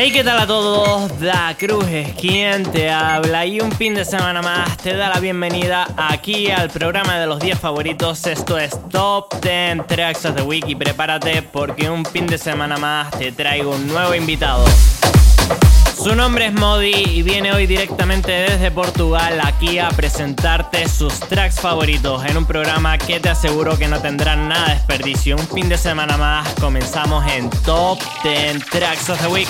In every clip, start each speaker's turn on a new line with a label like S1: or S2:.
S1: Hey, ¿qué tal a todos? Da Cruz es quien te habla y un fin de semana más te da la bienvenida aquí al programa de los 10 favoritos. Esto es Top 10 Tracks of the prepárate porque un fin de semana más te traigo un nuevo invitado. Su nombre es Modi y viene hoy directamente desde Portugal aquí a presentarte sus tracks favoritos en un programa que te aseguro que no tendrá nada de desperdicio. Un fin de semana más comenzamos en Top 10 Tracks of the Week.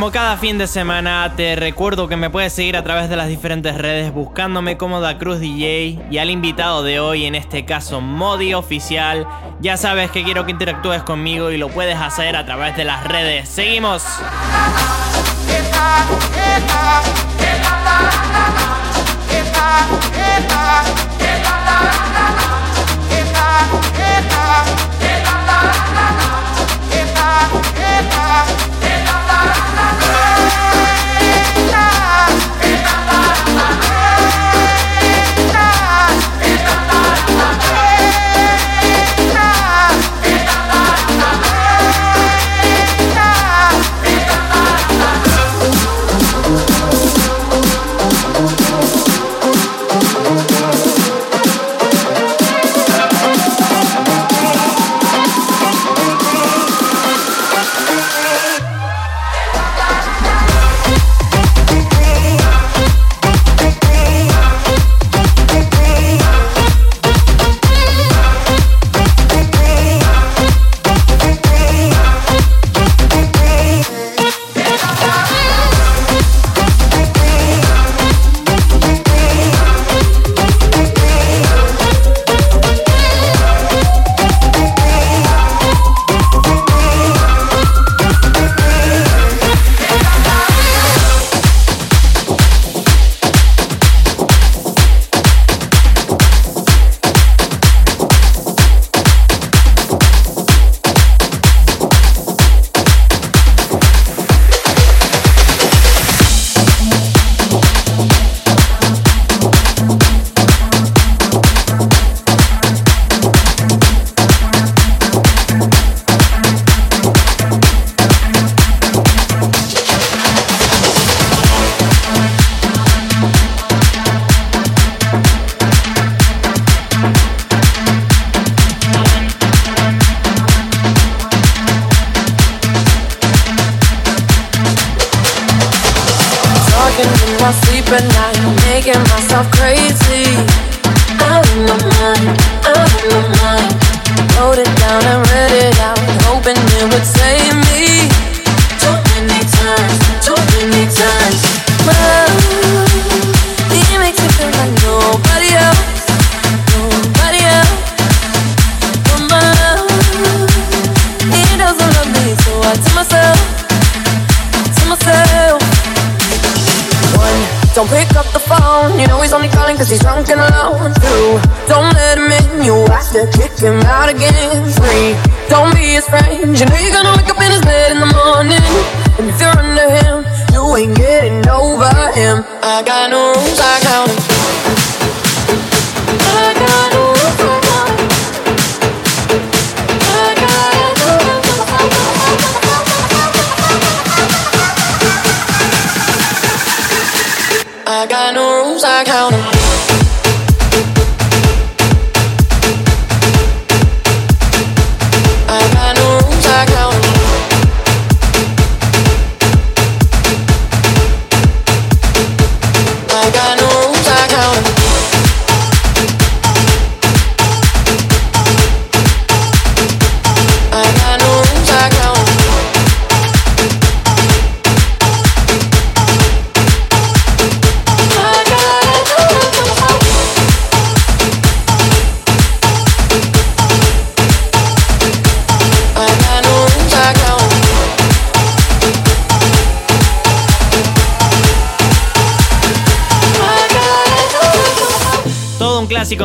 S1: Como cada fin de semana, te recuerdo que me puedes seguir a través de las diferentes redes buscándome como Da Cruz DJ y al invitado de hoy, en este caso Modi Oficial. Ya sabes que quiero que interactúes conmigo y lo puedes hacer a través de las redes. ¡Seguimos! la la la.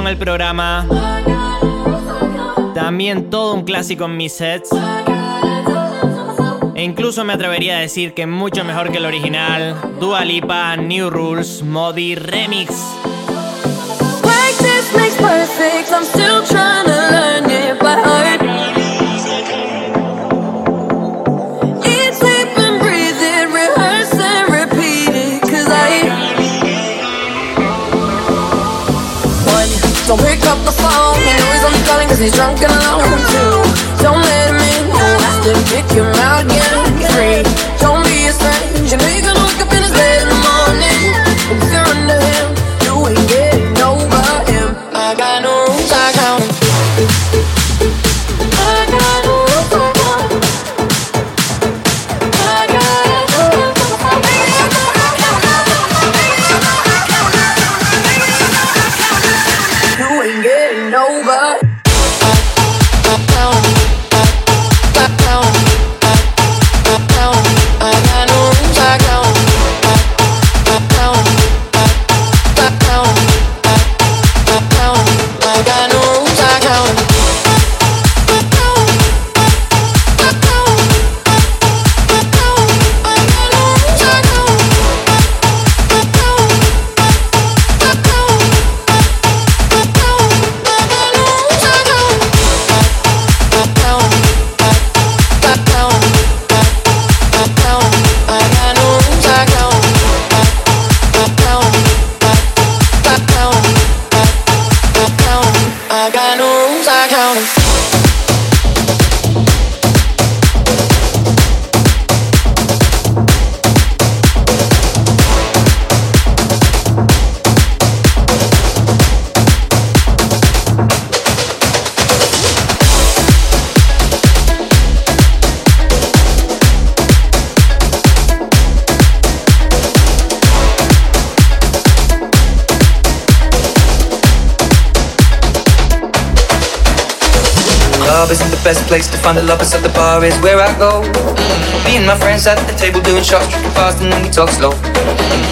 S1: El programa. También todo un clásico en mis sets. E incluso me atrevería a decir que mucho mejor que el original. Dua Lipa, New Rules, Modi Remix.
S2: Makes perfect. Drunk and
S3: Club isn't the best place to find the lovers, so the bar is where I go. Me and my friends at the table doing shots, drinking fast, and then we talk slow.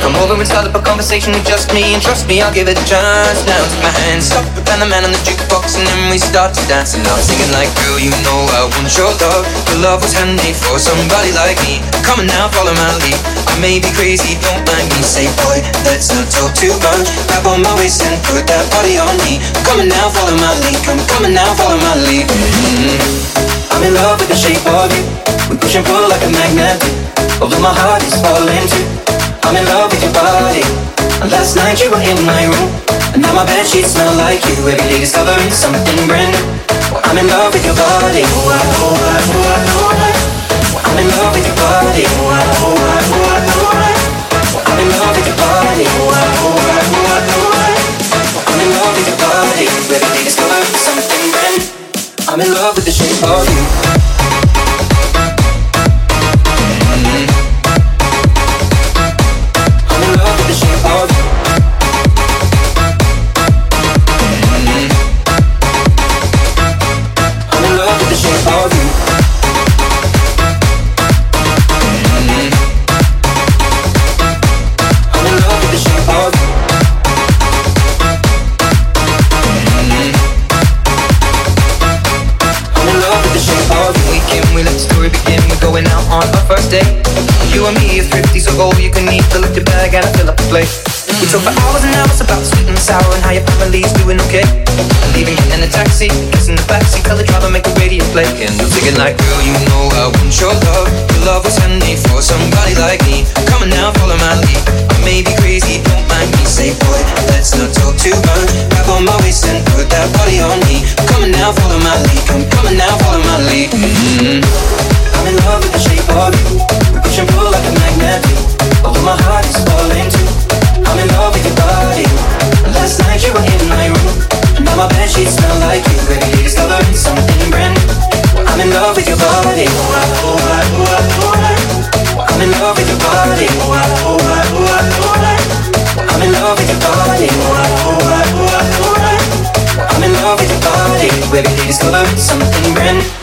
S3: Come over and start up a conversation with just me, and trust me, I'll give it a chance. Now take my hand, stop it, and the man on the jukebox, and then we start to dance. And I'm singing like, girl, you know I want your love. The love was handmade for somebody like me. Come on now, follow my lead. I may be crazy, don't mind me. Say, boy, let's not talk too much. Grab on my waist and put that body on me. Come on now, follow my lead. Come, come on now, follow my lead. Mhm. I'm in love with the shape of you. We push and pull like a magnet. Although my heart is falling too. I'm in love with your body. And last night you were in my room. And now my bed sheets smell like you. Every day discovering something brand new. Well, I'm in love with your body. Oh, I, oh, I, oh, I, I'm in love with your with the shape of make the radio play. And I'm thinking like, girl, you know I want your love. Your love was handmade for somebody like me. Come on now, follow my lead. I may be crazy, don't mind me. Say, boy, let's not talk too much. Grab on my waist and put that body on me. Come on now, follow my lead. Come, come on now, follow my lead. Mm-hmm. I'm in love with the shape of you. We push and pull like a magnet do. Although my heart is falling too. I'm in love with your body. Last night you were in my room. Now my bed sheets smell like you. Day discovering something. I'm in love with your body. I'm in love with your body. I'm in love with your body. I'm in love with your body. Day discovering something brand new.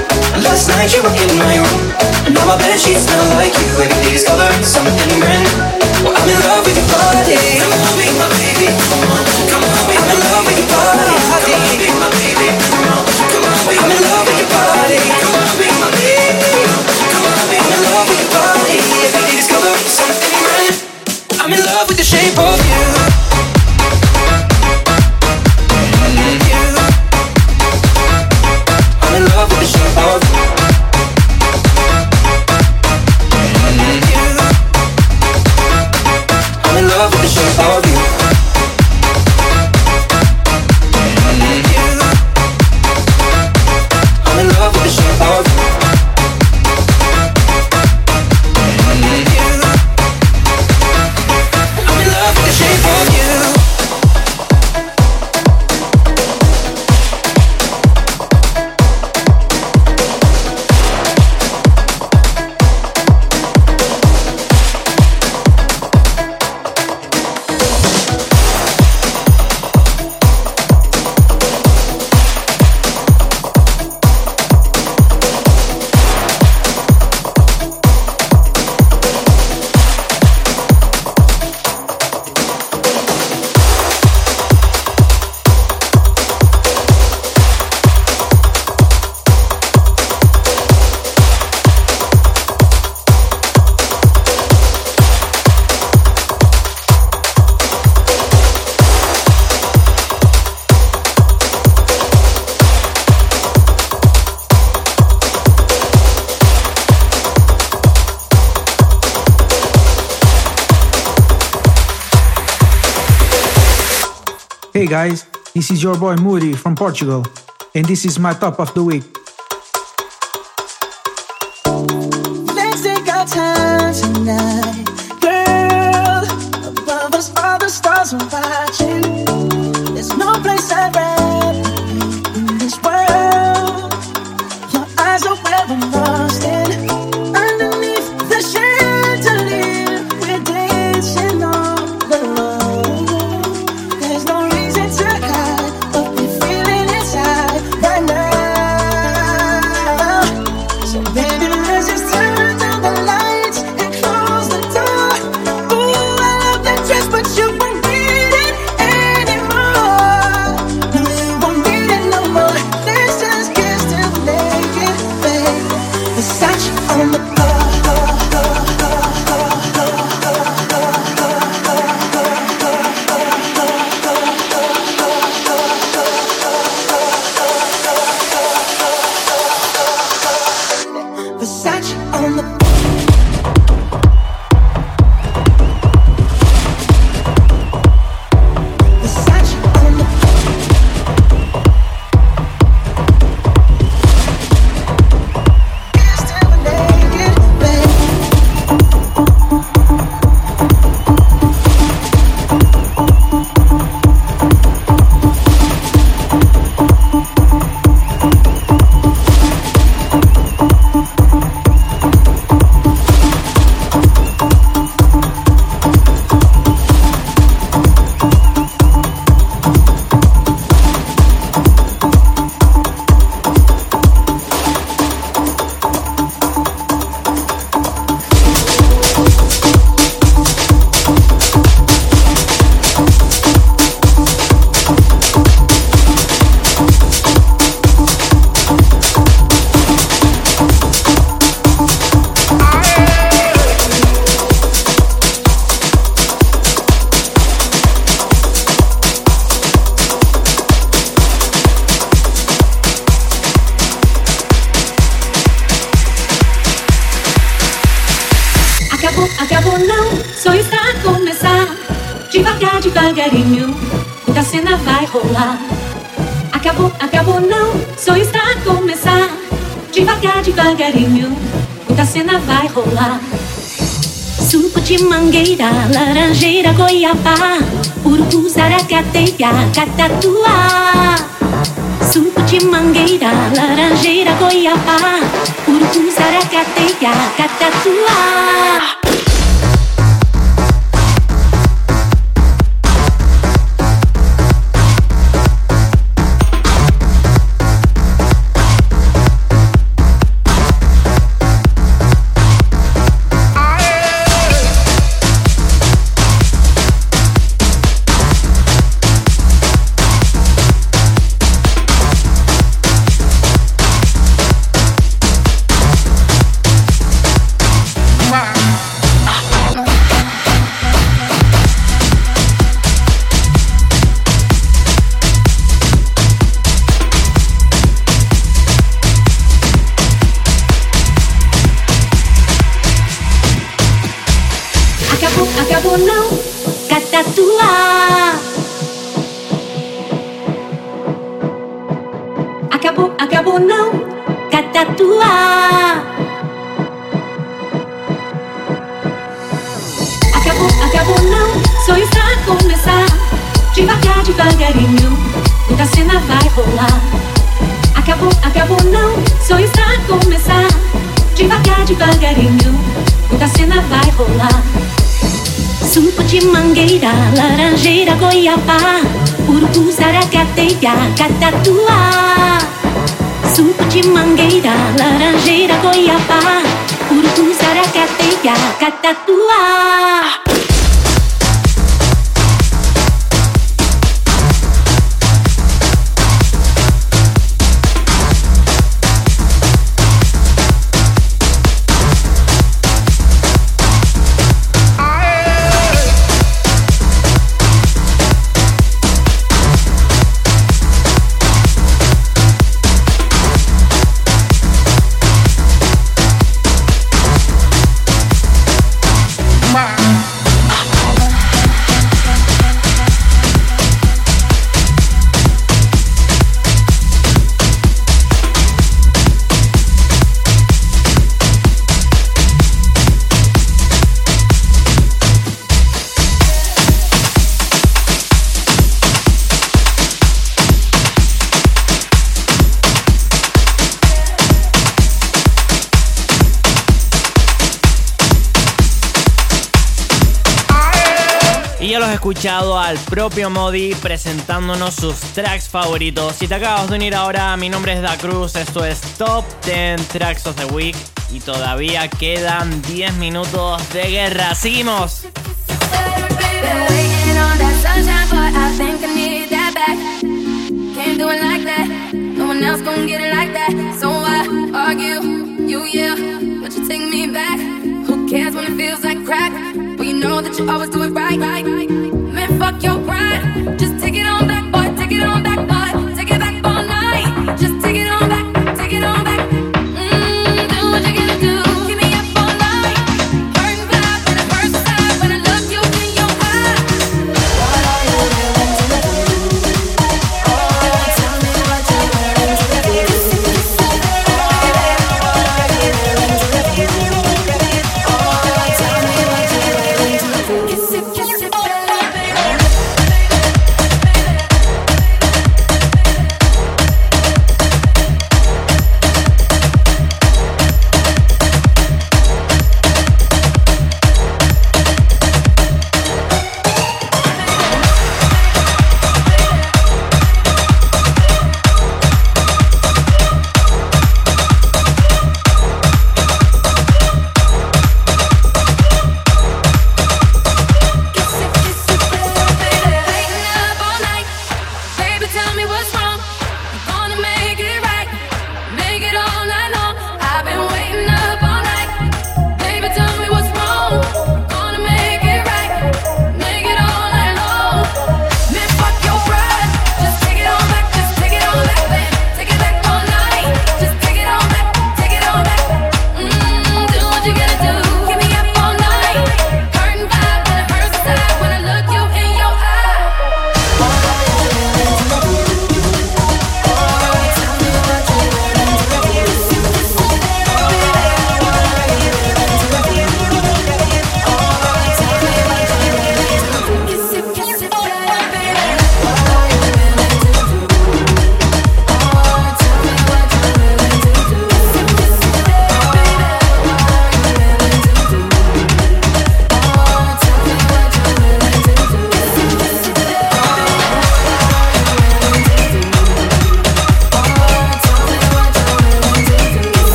S3: Last night you were in my room. Now my bed sheets smell like you. Every day discovering something brand new. Well, I'm in love with your body. Come on, be my baby. Come on, come on, be I'm in love with your body. Come on, be my baby. Come on, come on, be I'm in love with your body. Come on, be my baby. Come on, be I'm in love with your body. Every day discovering something brand new. I'm in love with the shape of
S4: Hey guys, this is your boy Moody from Portugal, and this is my top of the week.
S5: Let's take our time tonight,
S6: Acabou, não, só está a começar. Devagar, devagarinho, muita cena vai rolar. Suco de mangueira, laranjeira, goiabá, urubu, zaracateia, catatuá. Suco de mangueira, laranjeira, goiabá, urubu, zaracateia, catatuá. Catatuá Suco de mangueira, laranjeira, goiabá Urubu, zaracateia, catatuá
S7: escuchado al propio Modi presentándonos sus tracks favoritos. Si te acabas de unir ahora, mi nombre es Da Cruz, esto es Top 10 Tracks of the Week y todavía quedan 10 minutos de guerra. ¡Seguimos! cares when it feels like crack? Well, you know that you always do it right. Man, fuck your pride. Just take it on back, boy. Take it on back, boy.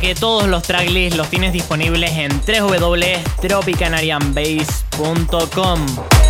S7: Que todos los tracklists los tienes disponibles en www.tropicanarianbase.com.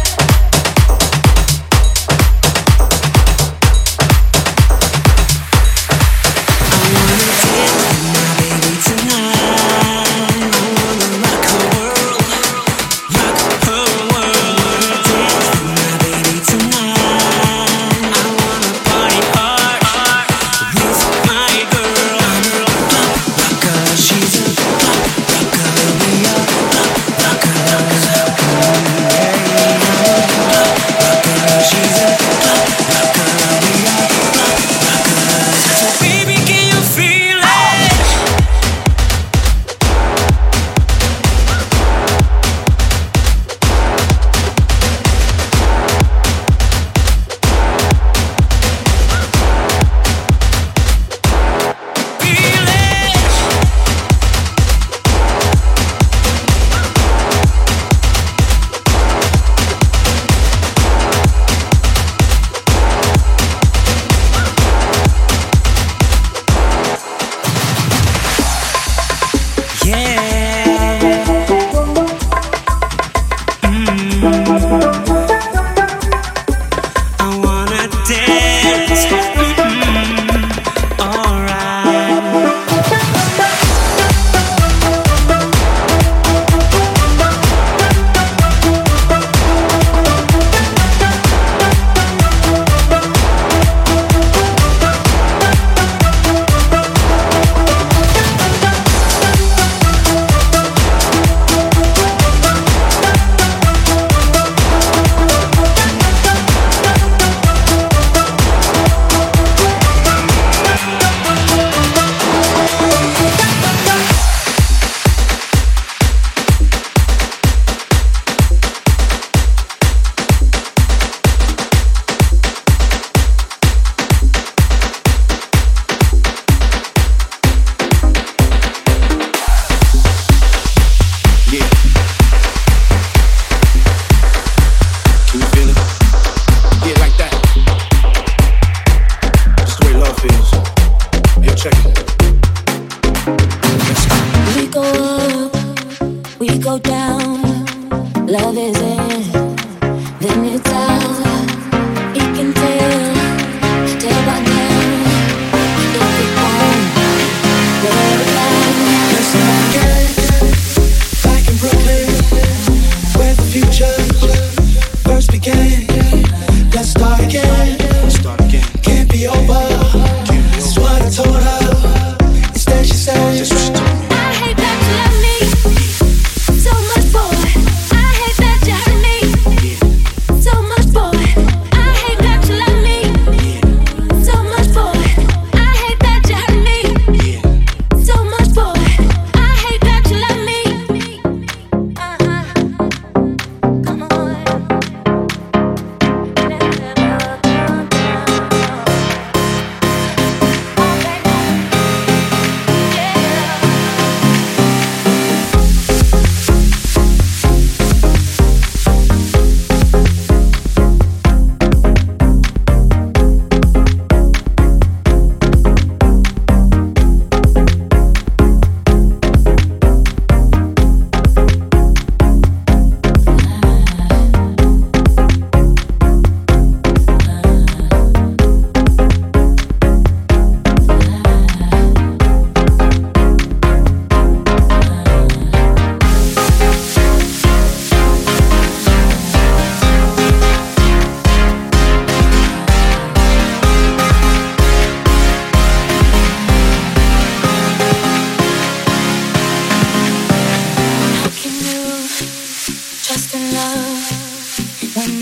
S7: check it.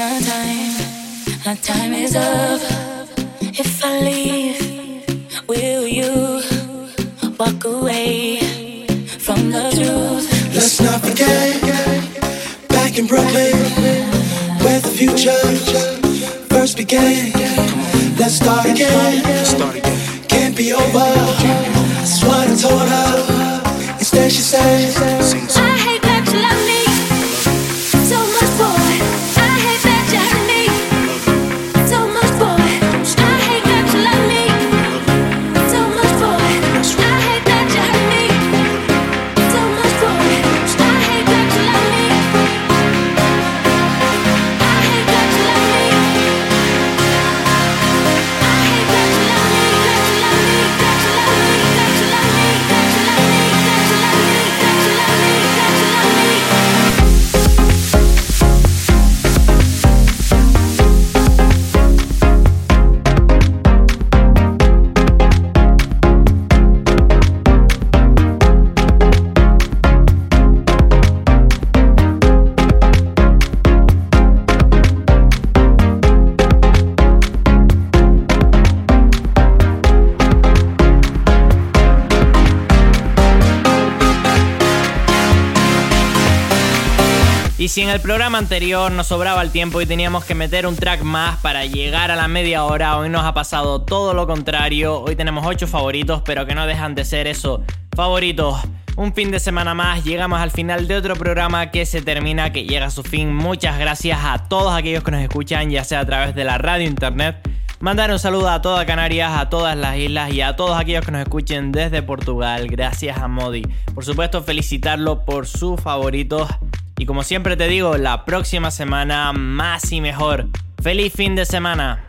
S7: our time. Our time is
S8: up. If I leave, will you walk away from the truth?
S9: Let's not forget
S7: back
S9: in Brooklyn where the future first began. Let's start again. Can't
S1: be over. That's what I told her. Instead, she said. Si en el programa anterior nos sobraba el tiempo y teníamos que meter un track más para llegar a la media hora, hoy nos ha pasado todo lo contrario. Hoy tenemos 8 favoritos, pero que no dejan de ser eso, favoritos. Un fin de semana más, llegamos al final de otro programa que se termina, que llega a su fin. Muchas gracias a todos aquellos que nos escuchan, ya sea a través de la radio, internet. Mandar un saludo a toda Canarias, a todas las islas y a todos aquellos que nos escuchen desde Portugal. Gracias a Modi. Por supuesto, felicitarlo por sus favoritos. Y como siempre te digo, la próxima semana más y mejor. ¡Feliz fin de semana!